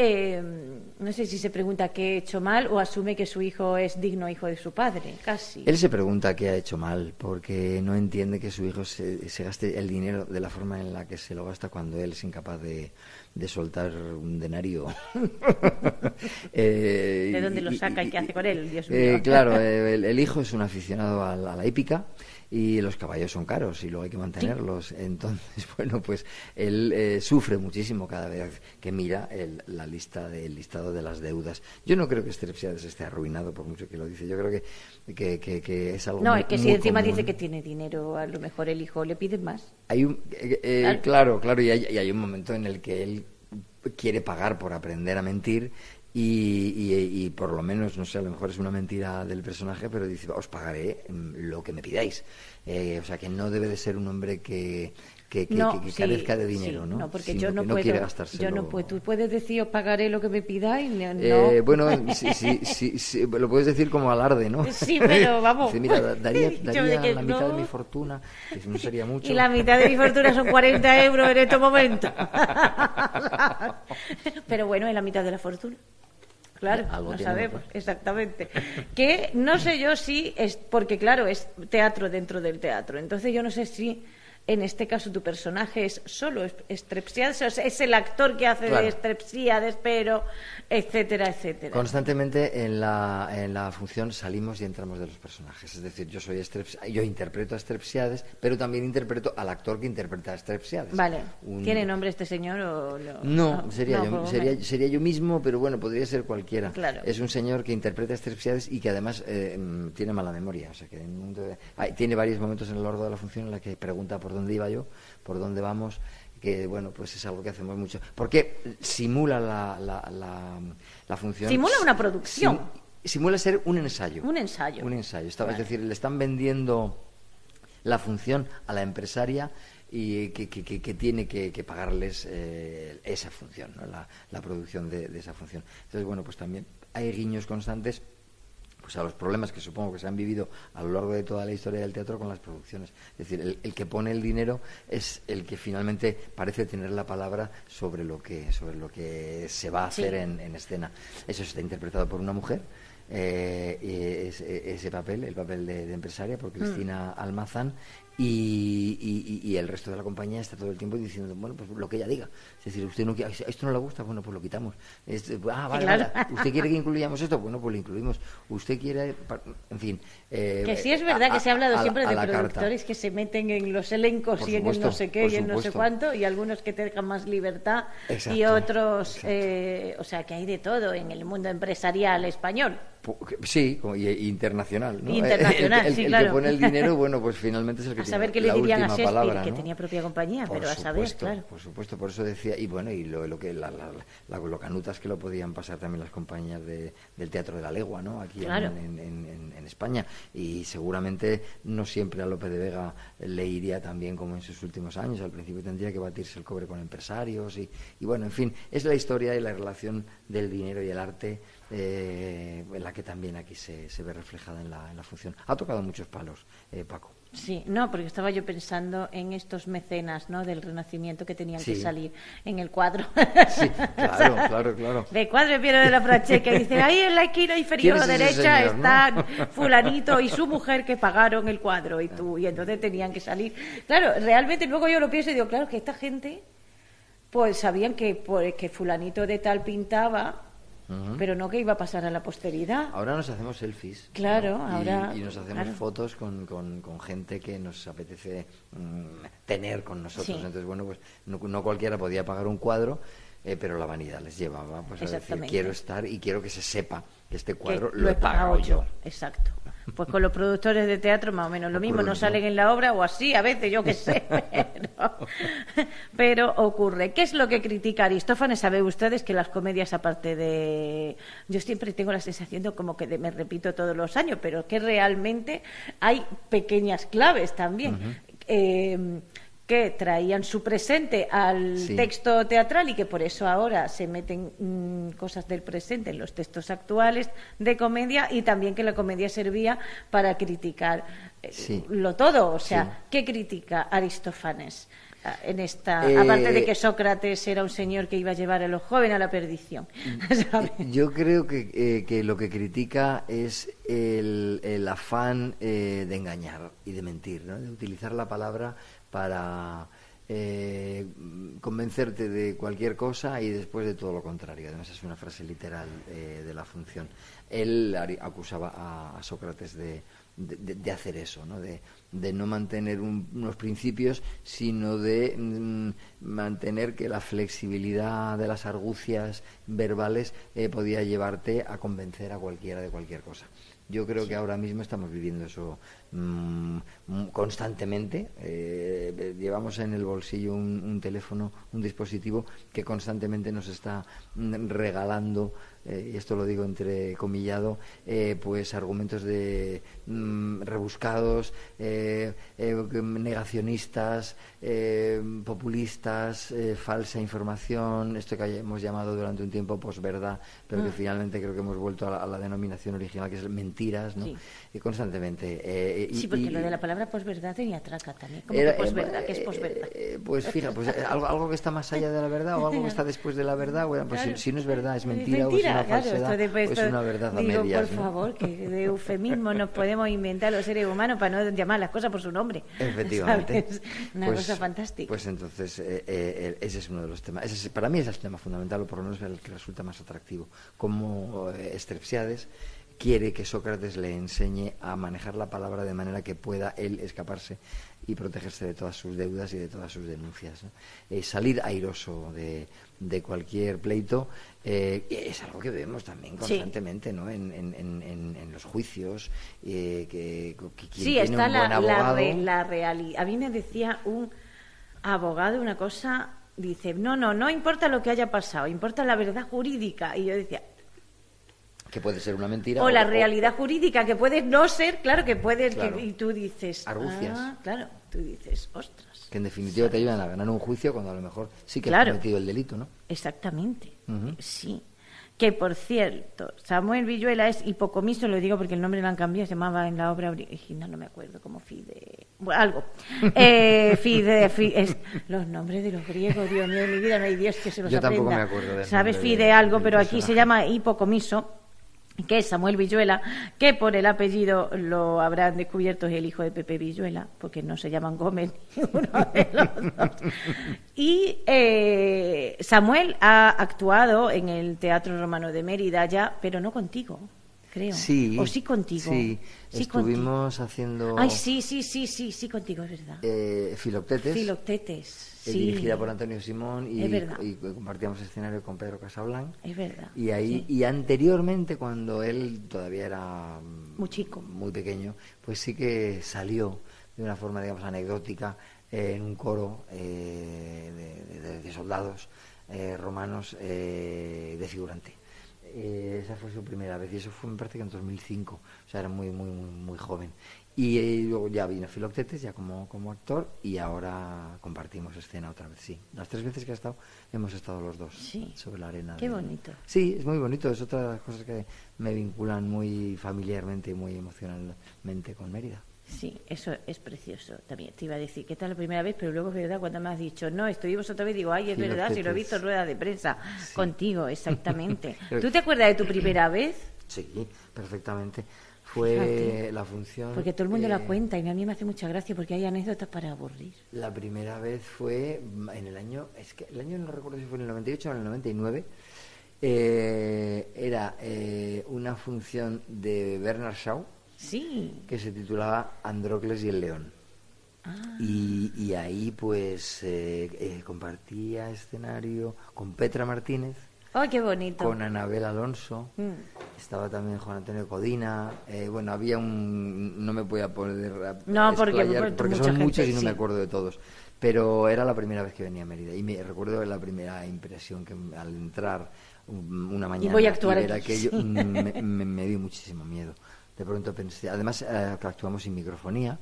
Eh, no sé si se pregunta qué he hecho mal o asume que su hijo es digno hijo de su padre, casi. Él se pregunta qué ha hecho mal, porque no entiende que su hijo se, se gaste el dinero de la forma en la que se lo gasta cuando él es incapaz de, de soltar un denario. Eh, ¿De dónde lo y- saca y qué hace con él? Dios mío. Eh, claro, eh, el, el hijo es un aficionado a la, a la hípica y los caballos son caros y luego hay que mantenerlos. Entonces, bueno, pues él eh, sufre muchísimo cada vez que mira el, la lista del listado de las deudas. Yo no creo que Strepsiades esté arruinado por mucho que lo dice. Yo creo que, que, que- que es algo No, muy- es que si encima común. dice que tiene dinero, a lo mejor el hijo le pide más. Hay un, eh, eh, Claro. claro, claro, y hay, y hay un momento en el que él quiere pagar por aprender a mentir Y, y- y por lo menos, no sé, a lo mejor es una mentira del personaje, pero dice, os pagaré mm, lo que me pidáis. Eh, o sea, que no debe de ser un hombre que, que, que- No, que- que sí, carezca de sí, dinero, ¿no? No, porque Sino yo no que puedo. gastárselo. yo no puedo. Tú puedes decir, os pagaré lo que me pidáis. No. Eh, bueno, sí, sí, lo puedes decir como alarde, ¿no? Sí, pero vamos. Mira, daría, daría la mitad no. de mi fortuna, que no sería mucho. Y la mitad de mi fortuna son 40 euros en este momento. Pero bueno, es la mitad de la fortuna. Claro, Algo no sabemos, exactamente. Que no sé yo si es, porque claro, es teatro dentro del teatro. Entonces yo no sé si en este caso tu personaje es solo sea, es el actor que hace Claro. de Strepsiades, pero etcétera, etcétera. Constantemente en la, en la función salimos y entramos de los personajes. Es decir, yo soy Streps- yo interpreto a Strepsiades, pero también interpreto al actor que interpreta a Strepsiades. Vale. Un- ¿Tiene nombre este señor o no? No, sería, no, yo, lo sería, sería yo mismo, pero bueno, podría ser cualquiera. Claro. Es un señor que interpreta a Strepsiades y que además eh, mm, tiene mala memoria. O sea, que en un de- hay- tiene varios momentos en lo largo de la función en la que pregunta por dónde iba yo, por dónde vamos, que bueno, pues es algo que hacemos mucho. Porque simula la, la, la, la función. Simula una producción. Sim- simula ser un ensayo. Un ensayo. Un ensayo. Está- Vale. Es decir, le están vendiendo la función a la empresaria y que, que- que- que tiene que, que pagarles eh, esa función, ¿no? la, la producción de, de esa función. Entonces, bueno, pues también hay guiños constantes pues a los problemas que supongo que se han vivido a lo largo de toda la historia del teatro con las producciones. Es decir, el, el que pone el dinero es el que finalmente parece tener la palabra sobre lo que, sobre lo que se va a hacer Sí. en, en escena. Eso está interpretado por una mujer. eh, e- ese papel, el papel de, de empresaria, por Cristina Almazán, y, y- el resto de la compañía está todo el tiempo diciendo, bueno, pues lo que ella diga. Es decir, usted no quiere- esto no le gusta, bueno, pues lo quitamos. Este, ah, vale, Claro. vale. ¿Usted quiere que incluyamos esto? Bueno, pues lo incluimos. ¿Usted quiere, en fin. eh, Que sí es verdad a- que se ha hablado a- a siempre la de productores que se meten en los elencos Por y en el no sé qué y en no sé cuánto y algunos que te dejan más libertad y otros, eh, o sea, que hay de todo en el mundo empresarial español. Que- Sí, y internacional. ¿no? Internacional, el, el- sí, el claro. que pone el dinero, bueno, pues finalmente es el que A tiene saber qué le la dirían última palabra, que ¿no? tenía propia compañía, Por pero a saber, supuesto, claro. Por supuesto, por eso decía, y bueno, y lo, lo que la, la- la- lo canutas que lo podían pasar también las compañías de- del Teatro de la Legua, ¿no? Aquí en- Claro. en, en- en- en España. Y seguramente no siempre a Lope de Vega le iría tan bien como en sus últimos años. Al principio tendría que batirse el cobre con empresarios y, y bueno, en fin, es la historia y la relación del dinero y el arte eh, en la que también aquí se, se ve reflejada en la, en la función. Ha tocado muchos palos, eh, Paco. Sí, no, porque estaba yo pensando en estos mecenas, ¿no? Del Renacimiento que tenían que salir en el cuadro. Sí, claro, claro, claro. De cuadro Piero de la Francesca dice, ahí en la esquina inferior ¿Quién es derecha señor, no? están fulanito y su mujer que pagaron el cuadro y tú, y entonces tenían que salir. Claro, realmente luego yo lo pienso y digo, claro, que esta gente pues sabían que, pues, que fulanito de tal pintaba, Pero no que iba a pasar a la posteridad. Ahora nos hacemos selfies. Claro, ahora, Y, nos hacemos claro. fotos con, con- con gente que nos apetece mm, tener con nosotros. Sí. Entonces, bueno, pues no, no cualquiera podía pagar un cuadro, eh, pero la vanidad les llevaba pues, a decir, quiero estar y quiero que se sepa este cuadro lo he pagado pagado yo. Exacto. Pues con los productores de teatro más o menos lo mismo, no salen en la obra o así, a veces yo qué sé, pero, pero ocurre. ¿Qué es lo que critica Aristófanes? Saben ustedes que las comedias aparte de... Yo siempre tengo la sensación de como que de- me repito todos los años, pero que realmente hay pequeñas claves también. Eh, que traían su presente al Sí. texto teatral y que por eso ahora se meten mm, cosas del presente en los textos actuales de comedia y también que la comedia servía para criticar eh, Sí. lo todo. O sea, Sí. ¿qué critica Aristófanes? ah, En esta, Eh, aparte de que Sócrates era un señor que iba a llevar a los jóvenes a la perdición. ¿sabes? Yo creo que, eh, que lo que critica es el, el afán eh, de engañar y de mentir, ¿no? de utilizar la palabra para eh, convencerte de cualquier cosa y después de todo lo contrario. Además es una frase literal eh, de la función. Él acusaba a, a Sócrates de, de- de- de hacer eso, ¿no? de, de no mantener un- unos principios, sino de mm, mantener que la flexibilidad de las argucias verbales eh, podía llevarte a convencer a cualquiera de cualquier cosa. Yo creo que ahora mismo estamos viviendo eso mm, constantemente. Eh, llevamos en el bolsillo un, un teléfono, un dispositivo que constantemente nos está mm, regalando eh, y esto lo digo entre comillado, eh, pues argumentos de mm, rebuscados, negacionistas, populistas, falsa información, esto que hemos llamado durante un tiempo posverdad, pero que finalmente creo que hemos vuelto a la, denominación original, que es mentiras, ¿no? Y constantemente. Sí, porque lo de la palabra posverdad tenía traca también. ¿Cómo que posverdad? ¿Qué es posverdad? pues fija, pues algo, algo que está más allá de la verdad o algo que está después de la verdad, bueno, pues si, no es verdad, es mentira, o es una pues una verdad a digo, medias, por favor, que de eufemismo nos podemos inventar los seres humanos para no llamar las cosas por su nombre. Efectivamente. Una pues, cosa fantástica. Pues entonces, eh, eh, ese es uno de los temas. Ese para mí es el tema fundamental, o por lo menos el que resulta más atractivo. Como eh, Estrepsiades quiere que Sócrates le enseñe a manejar la palabra de manera que pueda él escaparse y protegerse de todas sus deudas y de todas sus denuncias. salir airoso de, de cualquier pleito eh, es algo que vemos también constantemente ¿no? en, en, los juicios eh, que, sí está la, la, realidad a mí me decía un abogado una cosa dice no no no importa lo que haya pasado importa la verdad jurídica y yo decía que puede ser una mentira o, la realidad jurídica que puede no ser claro que puede y tú dices argucias ah, claro tú dices ostras que en definitiva te ayudan a ganar un juicio cuando a lo mejor sí que has cometido el delito, ¿no? Exactamente, sí. Que por cierto, Samuel Villuela es hipocomiso, lo digo porque el nombre lo han cambiado, se llamaba en la obra original, no me acuerdo, como Fide. Bueno, algo. Eh, fide, es, los nombres de los griegos, Dios mío, en mi vida no hay Dios que se los Yo aprenda. tampoco me acuerdo de Sabes Fide algo, pero aquí se llama hipocomiso que es Samuel Villuela, que por el apellido lo habrán descubierto es el hijo de Pepe Villuela, porque no se llaman Gómez uno de los dos. Y eh, Samuel ha actuado en el Teatro Romano de Mérida ya, pero no contigo, creo. Sí. O sí contigo. Sí, estuvimos haciendo... Ay, sí, sí, sí, sí, sí contigo, es verdad. Eh, Filoctetes. Filoctetes dirigida por Antonio Simón y, y, compartíamos escenario con Pedro Casablanc. Es verdad. Y ahí y anteriormente cuando él todavía era muy chico, muy pequeño, pues sí que salió de una forma digamos anecdótica eh, en un coro eh, de, soldados eh, romanos de figurante. Esa fue su primera vez y eso fue me parece que en 2005, o sea era muy muy muy, muy joven y luego ya vino Filoctetes, ya como, como actor, y ahora compartimos escena otra vez, sí. Las tres veces que ha estado, hemos estado los dos sobre la arena. Qué bonito. Sí, es muy bonito, es otra de las cosas que me vinculan muy familiarmente y muy emocionalmente con Mérida. Sí, eso es precioso también. Te iba a decir, ¿qué tal la primera vez? Pero luego es verdad, cuando me has dicho, no, estuvimos otra vez, digo, ay, es verdad, si lo he visto en rueda de prensa contigo, exactamente. ¿Tú te acuerdas de tu primera vez? Sí, perfectamente fue la función. Porque todo el mundo la cuenta y a mí me hace mucha gracia porque hay anécdotas para aburrir. La primera vez fue en el año, es que el año no recuerdo si fue en el 98 o en el 99. Eh, era eh, una función de Bernard Shaw sí. que se titulaba Andrócles y el León. Ah. Y, y, ahí pues eh, compartía escenario con Petra Martínez qué bonito! Con Anabel Alonso, mm. estaba también Juan Antonio Codina, eh, bueno, había un... no me voy a poder No, porque, porque son muchos y no me acuerdo de todos. Pero era la primera vez que venía a Mérida y me recuerdo la primera impresión que al entrar una mañana y, voy a actuar ver aquello me, dio muchísimo miedo. De pronto pensé, además eh, actuamos sin microfonía,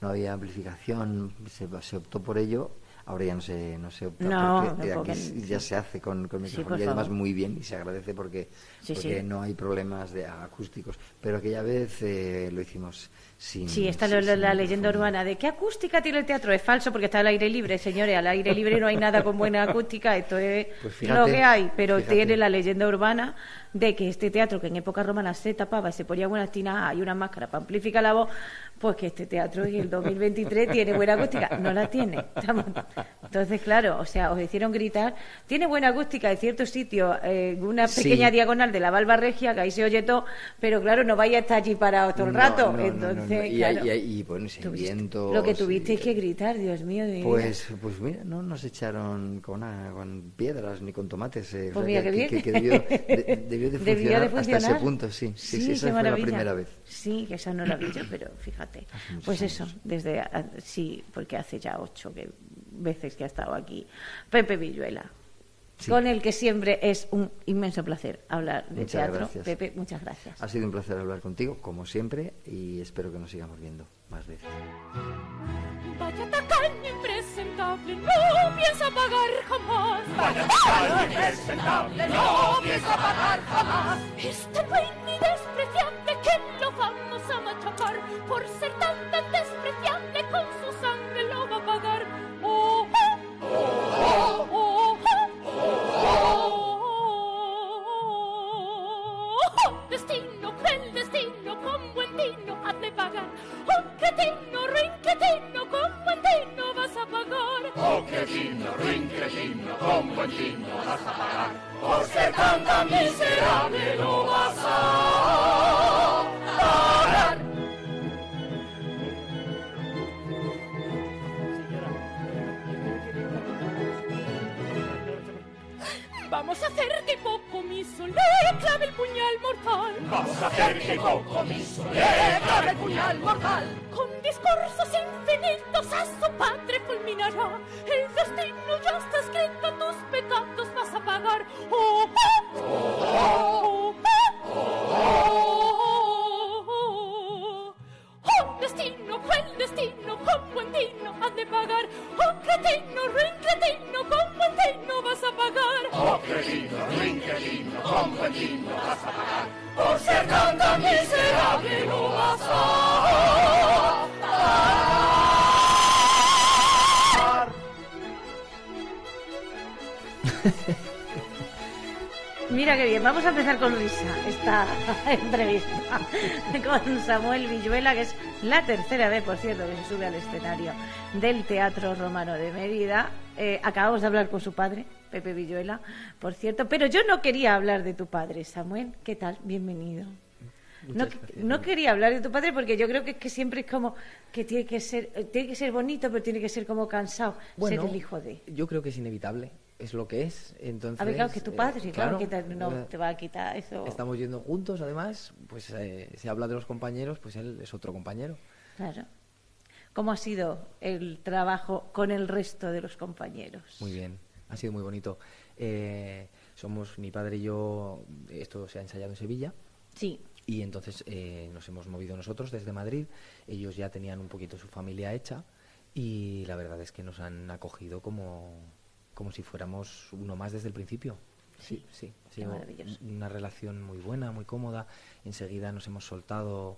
no había amplificación, se, se optó por ello ahora ya no se, no se opta porque aquí ya se hace con, con micrófono y además muy bien y se agradece porque, porque no hay problemas de acústicos. Pero aquella vez eh, lo hicimos sin sí está la, leyenda urbana de qué acústica tiene el teatro es falso porque está al aire libre señores al aire libre no hay nada con buena acústica esto es pues lo que hay pero tiene la leyenda urbana de que este teatro que en época romana se tapaba y se ponía una tina y una máscara para amplificar la voz pues que este teatro en el 2023 tiene buena acústica. No la tiene. Entonces, claro, o sea, os hicieron gritar. Tiene buena acústica en cierto sitio, eh, una pequeña diagonal de la Valva Regia, que ahí se oye todo, pero claro, no vaya a estar allí parado todo el rato. Entonces, y, bueno, sin viento. Lo que tuvisteis que gritar, Dios mío. pues, pues mira, no nos echaron con, con piedras ni con tomates. Eh, pues mira, que, bien. Que, debió, de, funcionar hasta ese punto, sí. Sí, sí, esa fue la primera vez. Sí, que esa no la vi yo, pero fíjate. Pues eso, desde a- sí, porque hace ya ocho que- veces que ha estado aquí. Pepe Villuela. Sí. Con el que siempre es un inmenso placer hablar de Muchas teatro. gracias. Pepe, muchas gracias. Ha sido un placer hablar contigo, como siempre, y espero que nos sigamos viendo más veces. Vaya tacaño impresentable, no piensa pagar jamás. Vaya tacaño impresentable, no piensa pagar jamás. Este hay ni despreciable que lo vamos a machacar. Por ser tan tan vas a pagar. Por ser tan tan miserable lo vas a pagar. Vamos a hacer que Cocomiso le clave el puñal mortal. Vamos a hacer que Cocomiso le clave el puñal mortal. Con discursos infinitos a su padre fulminará. El destino ya está escrito, esta entrevista con Samuel Villuela, que es la tercera vez, por cierto, que se sube al escenario del Teatro Romano de Mérida. Eh, acabamos de hablar con su padre, Pepe Villuela, por cierto, pero yo no quería hablar de tu padre, Samuel. ¿Qué tal? Bienvenido. No, no quería hablar de tu padre porque yo creo que que siempre es como que tiene que ser eh, tiene que ser bonito pero tiene que ser como cansado Bueno, ser el hijo de Yo creo que es inevitable, es lo que es. Entonces, a ver claro que tu eh, padre claro, claro, que no eh, te va a quitar eso Estamos yendo juntos, además, pues eh, se habla de los compañeros, pues él es otro compañero. Claro. ¿Cómo ha sido el trabajo con el resto de los compañeros? Muy bien, ha sido muy bonito. Eh, somos mi padre y yo, esto se ha ensayado en Sevilla. Sí. Y entonces eh, nos hemos movido nosotros desde Madrid. Ellos ya tenían un poquito su familia hecha y la verdad es que nos han acogido como, como si fuéramos uno más desde el principio. Sí, sí. Maravilloso. una relación muy buena, muy cómoda. Enseguida nos hemos soltado,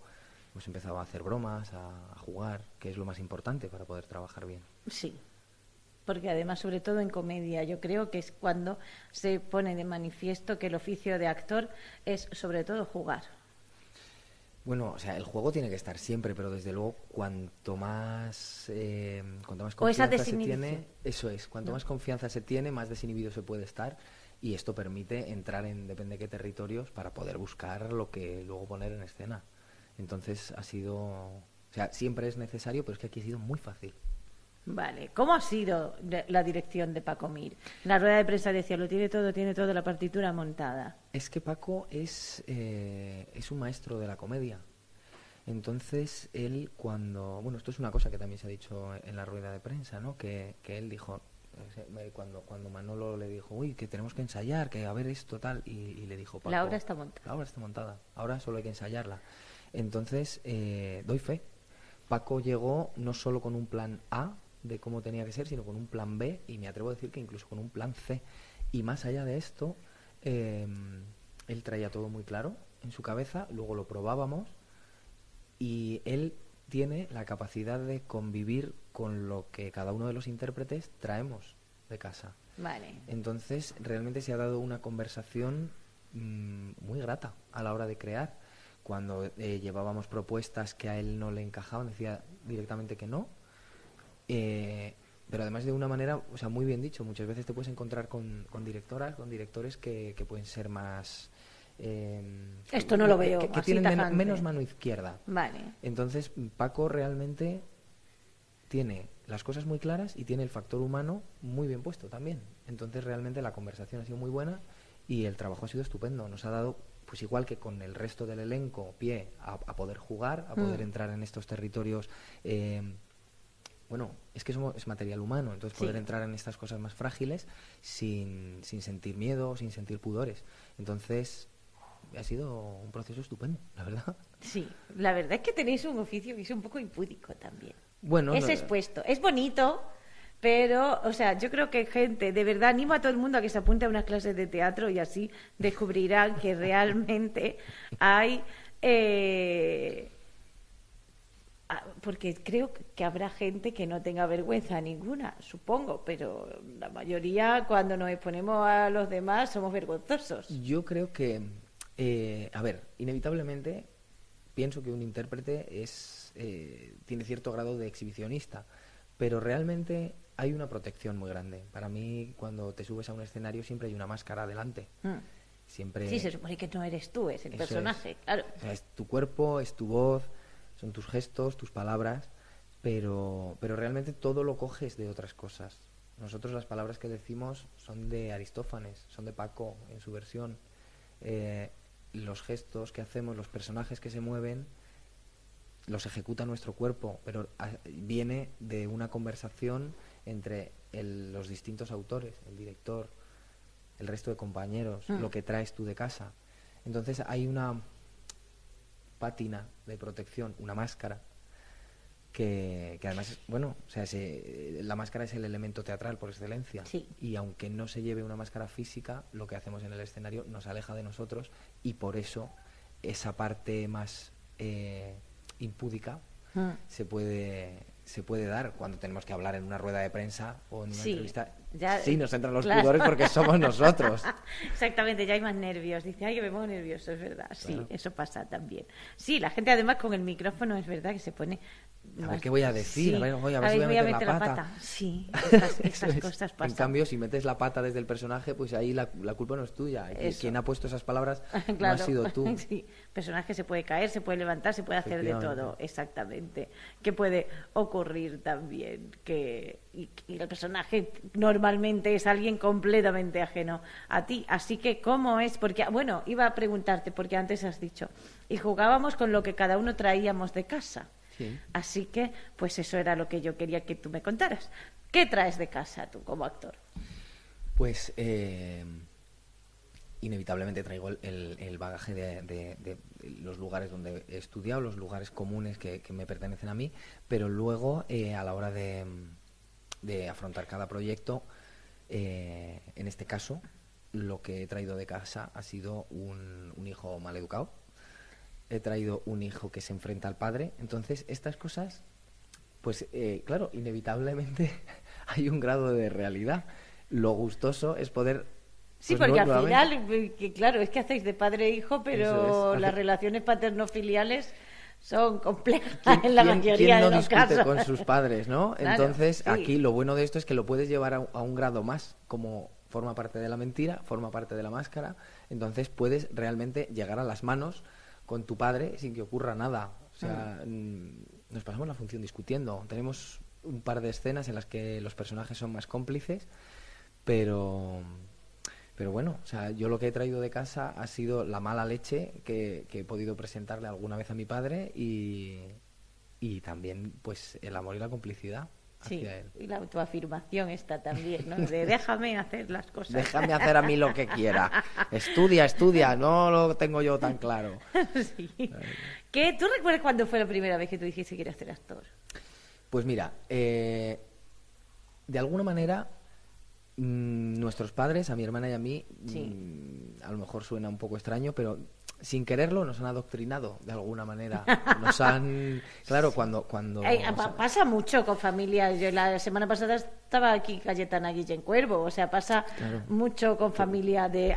hemos empezado a hacer bromas, a, a jugar, que es lo más importante para poder trabajar bien. Sí. Porque además, sobre todo en comedia, yo creo que es cuando se pone de manifiesto que el oficio de actor es sobre todo jugar. Bueno, o sea, el juego tiene que estar siempre, pero desde luego cuanto más eh, cuanto más confianza se tiene, eso es, cuanto ¿No? más confianza se tiene, más desinhibido se puede estar y esto permite entrar en depende de qué territorios para poder buscar lo que luego poner en escena. Entonces ha sido, o sea, siempre es necesario, pero es que aquí ha sido muy fácil. Vale. ¿Cómo ha sido la dirección de Paco Mir? La rueda de prensa decía, lo tiene todo, tiene toda la partitura montada. Es que Paco es, eh, es un maestro de la comedia. Entonces, él cuando... Bueno, esto es una cosa que también se ha dicho en la rueda de prensa, ¿no? Que, que él dijo, eh, me- cuando, cuando Manolo le dijo, uy, que tenemos que ensayar, que a ver esto tal, y, y le dijo, Paco, La obra está montada. La obra está montada, ahora solo hay que ensayarla. Entonces, eh, doy fe. Paco llegó no solo con un plan A de cómo tenía que ser, sino con un plan B y me atrevo a decir que incluso con un plan C. Y más allá de esto, eh, él traía todo muy claro en su cabeza, luego lo probábamos y él tiene la capacidad de convivir con lo que cada uno de los intérpretes traemos de casa. Vale. Entonces, realmente se ha dado una conversación mm, muy grata a la hora de crear. Cuando eh, llevábamos propuestas que a él no le encajaban, decía directamente que no. Eh, pero además de una manera, o sea, muy bien dicho, muchas veces te puedes encontrar con, con directoras, con directores que, que pueden ser más... eh, Esto no lo veo Que, que así tienen men- menos mano izquierda. Vale. Entonces, Paco realmente tiene las cosas muy claras y tiene el factor humano muy bien puesto también. Entonces, realmente la conversación ha sido muy buena y el trabajo ha sido estupendo. Nos ha dado pues igual que con el resto del elenco, pie a, a poder jugar, a poder Mm. entrar en estos territorios. eh, bueno, es que somos, es material humano, entonces Sí. poder entrar en estas cosas más frágiles sin, sin sentir miedo, sin sentir pudores. Entonces, ha sido un proceso estupendo, la verdad. Sí, la verdad es que tenéis un oficio que es un poco impúdico también. Bueno, es expuesto, es bonito, pero, o sea, yo creo que gente, de verdad, animo a todo el mundo a que se apunte a unas clases de teatro y así descubrirán que realmente hay. eh, porque creo que habrá gente que no tenga vergüenza ninguna, supongo, pero la mayoría cuando nos exponemos a los demás somos vergonzosos. Yo creo que, eh, a ver, inevitablemente pienso que un intérprete es eh, tiene cierto grado de exhibicionista, pero realmente hay una protección muy grande. Para mí, cuando te subes a un escenario siempre hay una máscara delante. Mm. Siempre. Sí, se supone que no eres tú, es el Eso personaje, es. claro. O sea, es tu cuerpo, es tu voz, son tus gestos, tus palabras, pero, pero realmente todo lo coges de otras cosas. Nosotros las palabras que decimos son de Aristófanes, son de Paco en su versión. Eh, los gestos que hacemos, los personajes que se mueven, los ejecuta nuestro cuerpo, pero ah, viene de una conversación entre el- los distintos autores, el director, el resto de compañeros, Mm. lo que traes tú de casa. Entonces hay una pátina de protección, una máscara, que, que además, bueno, o sea, se- la máscara es el elemento teatral por excelencia. Y aunque no se lleve una máscara física, lo que hacemos en el escenario nos aleja de nosotros y por eso esa parte más eh, impúdica Mm. se puede se puede dar cuando tenemos que hablar en una rueda de prensa o en una Sí, entrevista. ya- sí, nos entran los claro. pudores porque somos nosotros. Exactamente, ya hay más nervios. Dice, ay, que me pongo nervioso, es verdad. Sí, Claro. eso pasa también. Sí, la gente además con el micrófono es verdad que se pone... A ver qué voy a decir, Sí. a ver, voy a ver si voy a meter la pata. Sí, esas, esas Eso es. cosas En pasan. cambio, si metes la pata desde el personaje, pues ahí la, la culpa no es tuya. Eso. Quien ha puesto esas palabras no Claro. has sido tú. Sí, personaje se puede caer, se puede levantar, se puede hacer de todo, exactamente. Que puede ocurrir también que y, y el personaje normalmente es alguien completamente ajeno a ti. Así que cómo es, porque bueno, iba a preguntarte porque antes has dicho y jugábamos con lo que cada uno traíamos de casa. Sí. Así que, pues eso era lo que yo quería que tú me contaras. ¿Qué traes de casa tú como actor? Pues eh, inevitablemente traigo el, el- el bagaje de, de- de los lugares donde he estudiado, los lugares comunes que, que me pertenecen a mí, pero luego eh, a la hora de, de afrontar cada proyecto, eh, en este caso, lo que he traído de casa ha sido un, un hijo mal educado. He traído un hijo que se enfrenta al padre. Entonces, estas cosas, pues eh, claro, inevitablemente hay un grado de realidad. Lo gustoso es poder... Sí, pues, porque al final, eh, que claro, es que hacéis de padre e hijo, pero es. las relaciones paterno-filiales son complejas en la ¿Quién- mayoría quién no de los discute casos. con sus padres, no? Claro, Entonces, sí. aquí lo bueno de esto es que lo puedes llevar a, a un grado más, como forma parte de la mentira, forma parte de la máscara, entonces puedes realmente llegar a las manos con tu padre sin que ocurra nada. O sea, mm, nos pasamos la función discutiendo. Tenemos un par de escenas en las que los personajes son más cómplices, pero pero bueno, o sea, yo lo que he traído de casa ha sido la mala leche que, que he podido presentarle alguna vez a mi padre y, y también pues el amor y la complicidad Sí, él. y la autoafirmación está también, ¿no? De déjame hacer las cosas. Déjame hacer a mí lo que quiera. Estudia, estudia, no lo tengo yo tan claro. sí. ¿Qué? ¿Tú recuerdas cuándo fue la primera vez que tú dijiste que querías ser actor? Pues mira, eh, de alguna manera mm, nuestros padres, a mi hermana y a mí, mm, a lo mejor suena un poco extraño, pero sin quererlo nos han adoctrinado de alguna manera. Nos han, claro, cuando cuando Ay, pasa mucho con familias. Yo la semana pasada estaba aquí Cayetana Guillén Cuervo, o sea, pasa Claro. mucho con familia de,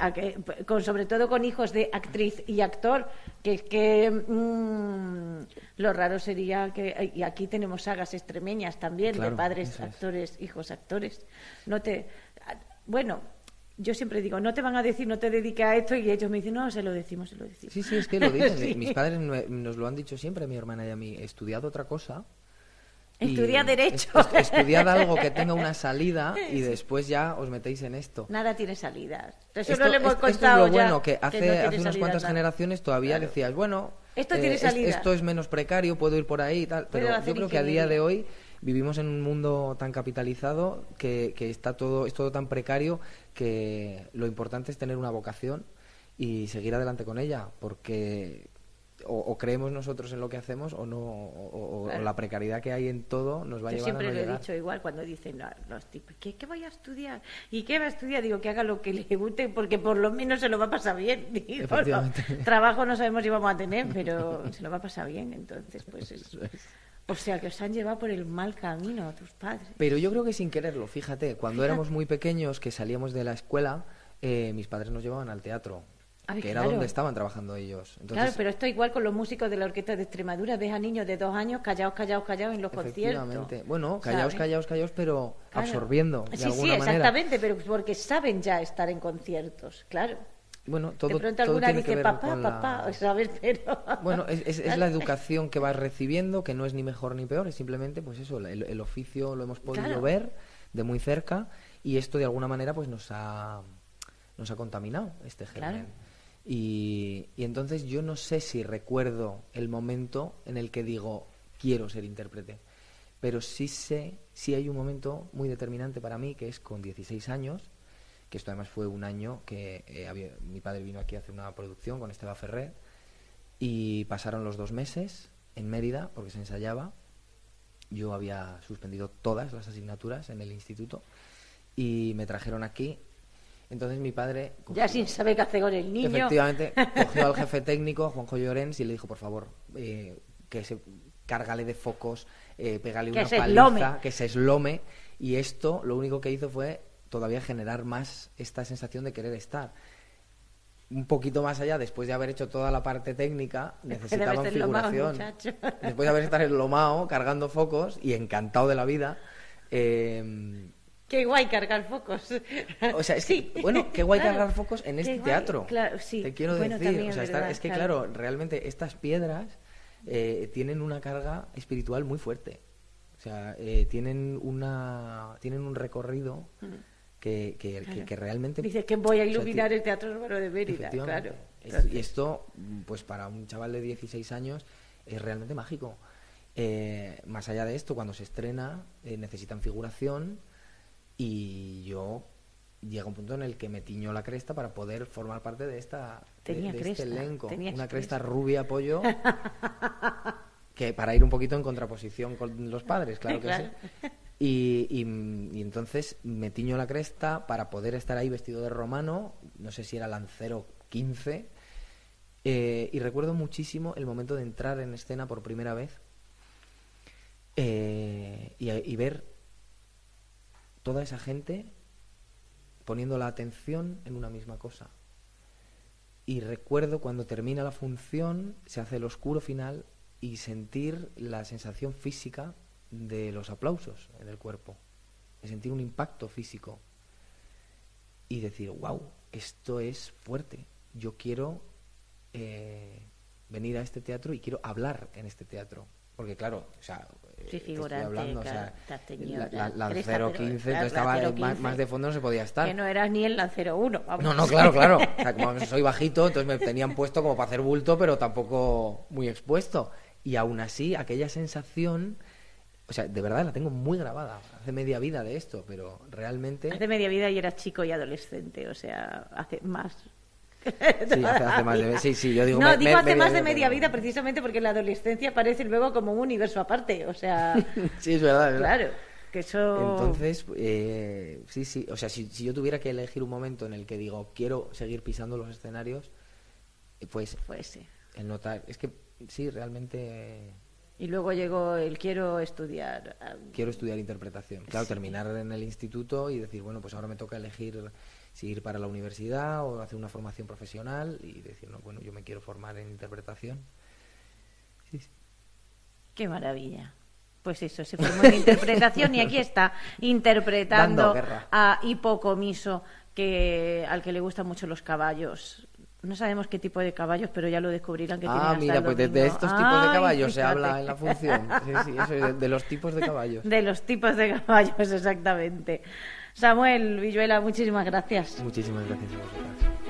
con sobre todo con hijos de actriz y actor, que es que mm, lo raro sería que y aquí tenemos sagas extremeñas también Claro, de padres es. actores, hijos actores. No te, bueno. Yo siempre digo, no te van a decir, no te dediques a esto, y ellos me dicen, no, se lo decimos, se lo decimos. Sí, sí, es que lo dicen. Sí. Mis padres nos lo han dicho siempre, mi hermana y a mí. He estudiado otra cosa Estudiad Derecho. es- es- estudiad algo que tenga una salida y después ya os metéis en esto. Nada tiene salidas. Eso Esto, no le hemos es- esto es contado lo bueno, que hace, no hace unas salida cuantas nada. generaciones todavía Claro. decías, bueno, Esto eh, tiene es- salida. esto es menos precario, puedo ir por ahí y tal. Pero yo creo que a día de hoy vivimos en un mundo tan capitalizado que, que está todo, es todo tan precario que lo importante es tener una vocación y seguir adelante con ella, porque o, o creemos nosotros en lo que hacemos o no, o, o- o Claro. la precariedad que hay en todo nos va a Yo llevar siempre a no lo he dicho igual cuando dicen "No, los tipos, ¿qué, ¿qué voy a estudiar? ¿Y qué va a estudiar? Digo, que haga lo que le guste porque por lo menos se lo va a pasar bien. Digo, no, trabajo no sabemos si vamos a tener, pero se lo va a pasar bien. Entonces, pues es... O sea, que os han llevado por el mal camino tus padres. Pero yo creo que sin quererlo, fíjate, cuando éramos muy pequeños, que salíamos de la escuela, eh, mis padres nos llevaban al teatro, Ay, que era claro. donde estaban trabajando ellos. Entonces, claro, pero esto igual con los músicos de la Orquesta de Extremadura. Ves a niños de dos años callados, callados, callados en los conciertos. efectivamente, bueno, callaos, ¿sabes? callaos, callaos, pero Claro. absorbiendo de Sí, alguna sí, manera. exactamente, pero porque saben ya estar en conciertos, claro. Bueno, todo, de pronto todo alguna tiene que dice ver papá, con la- papá, ¿sabes? Pero... Bueno, es, es- es la educación que vas recibiendo, que no es ni mejor ni peor, es simplemente, pues eso, el, el oficio lo hemos podido Claro. ver de muy cerca y esto de alguna manera pues nos ha, nos ha contaminado este germen. Claro. Y, y entonces yo no sé si recuerdo el momento en el que digo, quiero ser intérprete, pero sí sé, sí hay un momento muy determinante para mí, que es con 16 años, que esto además fue un año que eh, había- mi padre vino aquí a hacer una producción con Esteba Ferrer y pasaron los dos meses en Mérida porque se ensayaba. Yo había suspendido todas las asignaturas en el instituto y me trajeron aquí. Entonces mi padre Ya sin saber qué hacer con el niño. Efectivamente, cogió al jefe técnico, Juanjo Llorens, y le dijo, por favor, eh, que se cárgale de focos, eh, pégale Que una paliza, eslome. que se eslome. Y esto lo único que hizo fue todavía generar más esta sensación de querer estar. Un poquito más allá, después de haber hecho toda la parte técnica, necesitaban figuración. Después de haber estado enlomado, cargando focos y encantado de la vida. eh, Qué guay cargar focos. o sea, es que, Sí. bueno, qué guay Claro, cargar focos en este guay, teatro. claro, sí. Te quiero Bueno, decir, o sea, es es que claro. claro. realmente estas piedras eh, tienen una carga espiritual muy fuerte. O sea, eh, tienen una tienen un recorrido que, que- Claro. que realmente Dices que voy a o sea, iluminar el Teatro Romano de Mérida, claro. Entonces- Y esto, pues para un chaval de 16 años, es realmente mágico. Eh, más allá de esto, cuando se estrena, eh, necesitan figuración y yo llega un punto en el que me tiño la cresta para poder formar parte de esta de- Tenía de, cresta, este elenco. tenías Una cresta cresta. rubia pollo que para ir un poquito en contraposición con los padres, claro que Claro. sí. Y, y- entonces me tiño la cresta para poder estar ahí vestido de romano, no sé si era lancero 15, eh, y recuerdo muchísimo el momento de entrar en escena por primera vez eh, y ver toda esa gente poniendo la atención en una misma cosa. Y recuerdo cuando termina la función, se hace el oscuro final y sentir la sensación física de los aplausos en el cuerpo, de sentir un impacto físico y decir, wow, esto es fuerte, yo quiero eh, venir a este teatro y quiero hablar en este teatro. Porque claro, o sea, eh, Sí, estoy hablando, o claro, sea, has teñido la, la la, cresta, Lancero pero, 15, claro, entonces estaba más, 15. más de fondo no se podía estar. Que no eras ni el Lancero 1. vamos. No, no, claro, claro. O sea, como soy bajito, entonces me tenían puesto como para hacer bulto, pero tampoco muy expuesto. Y aún así, aquella sensación, o sea, de verdad la tengo muy grabada. Hace media vida de esto, pero realmente... Hace media vida y eras chico y adolescente, o sea, hace más. Sí, hace, hace más de... Sí, sí, yo digo... no, me- digo me- hace más de media vida precisamente porque la adolescencia aparece luego como un universo aparte, o sea, Sí, es verdad, es verdad. claro, que eso... Entonces, eh, sí, sí, o sea, si, si yo tuviera que elegir un momento en el que digo, quiero seguir pisando los escenarios, eh, pues... Fue ese. El notar, es que sí, realmente Y luego llegó el quiero estudiar. quiero estudiar interpretación. Claro, Sí. terminar en el instituto y decir, bueno, pues ahora me toca elegir si ir para la universidad o hacer una formación profesional y decir, no, bueno, yo me quiero formar en interpretación. Qué maravilla. Pues eso, se formó en interpretación y aquí está interpretando a Hipocomiso, que al que le gustan mucho los caballos. No sabemos qué tipo de caballos, pero ya lo descubrirán que tienen Ah, hasta mira, el pues de, estos tipos de caballos se habla en la función. Sí, sí, eso, de, de los tipos de caballos. De los tipos de caballos, exactamente. Samuel Villuela, muchísimas gracias. Muchísimas gracias a vosotras.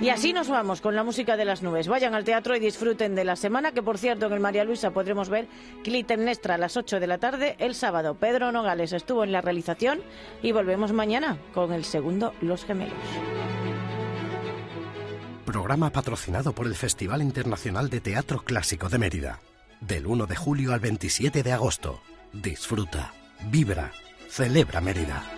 Y así nos vamos con la música de las nubes. Vayan al teatro y disfruten de la semana, que por cierto en el María Luisa podremos ver Clitemnestra a las 8 de la tarde el sábado. Pedro Nogales estuvo en la realización y volvemos mañana con el segundo Los Gemelos. Programa patrocinado por el Festival Internacional de Teatro Clásico de Mérida. Del 1 de julio al 27 de agosto. Disfruta, vibra, celebra Mérida.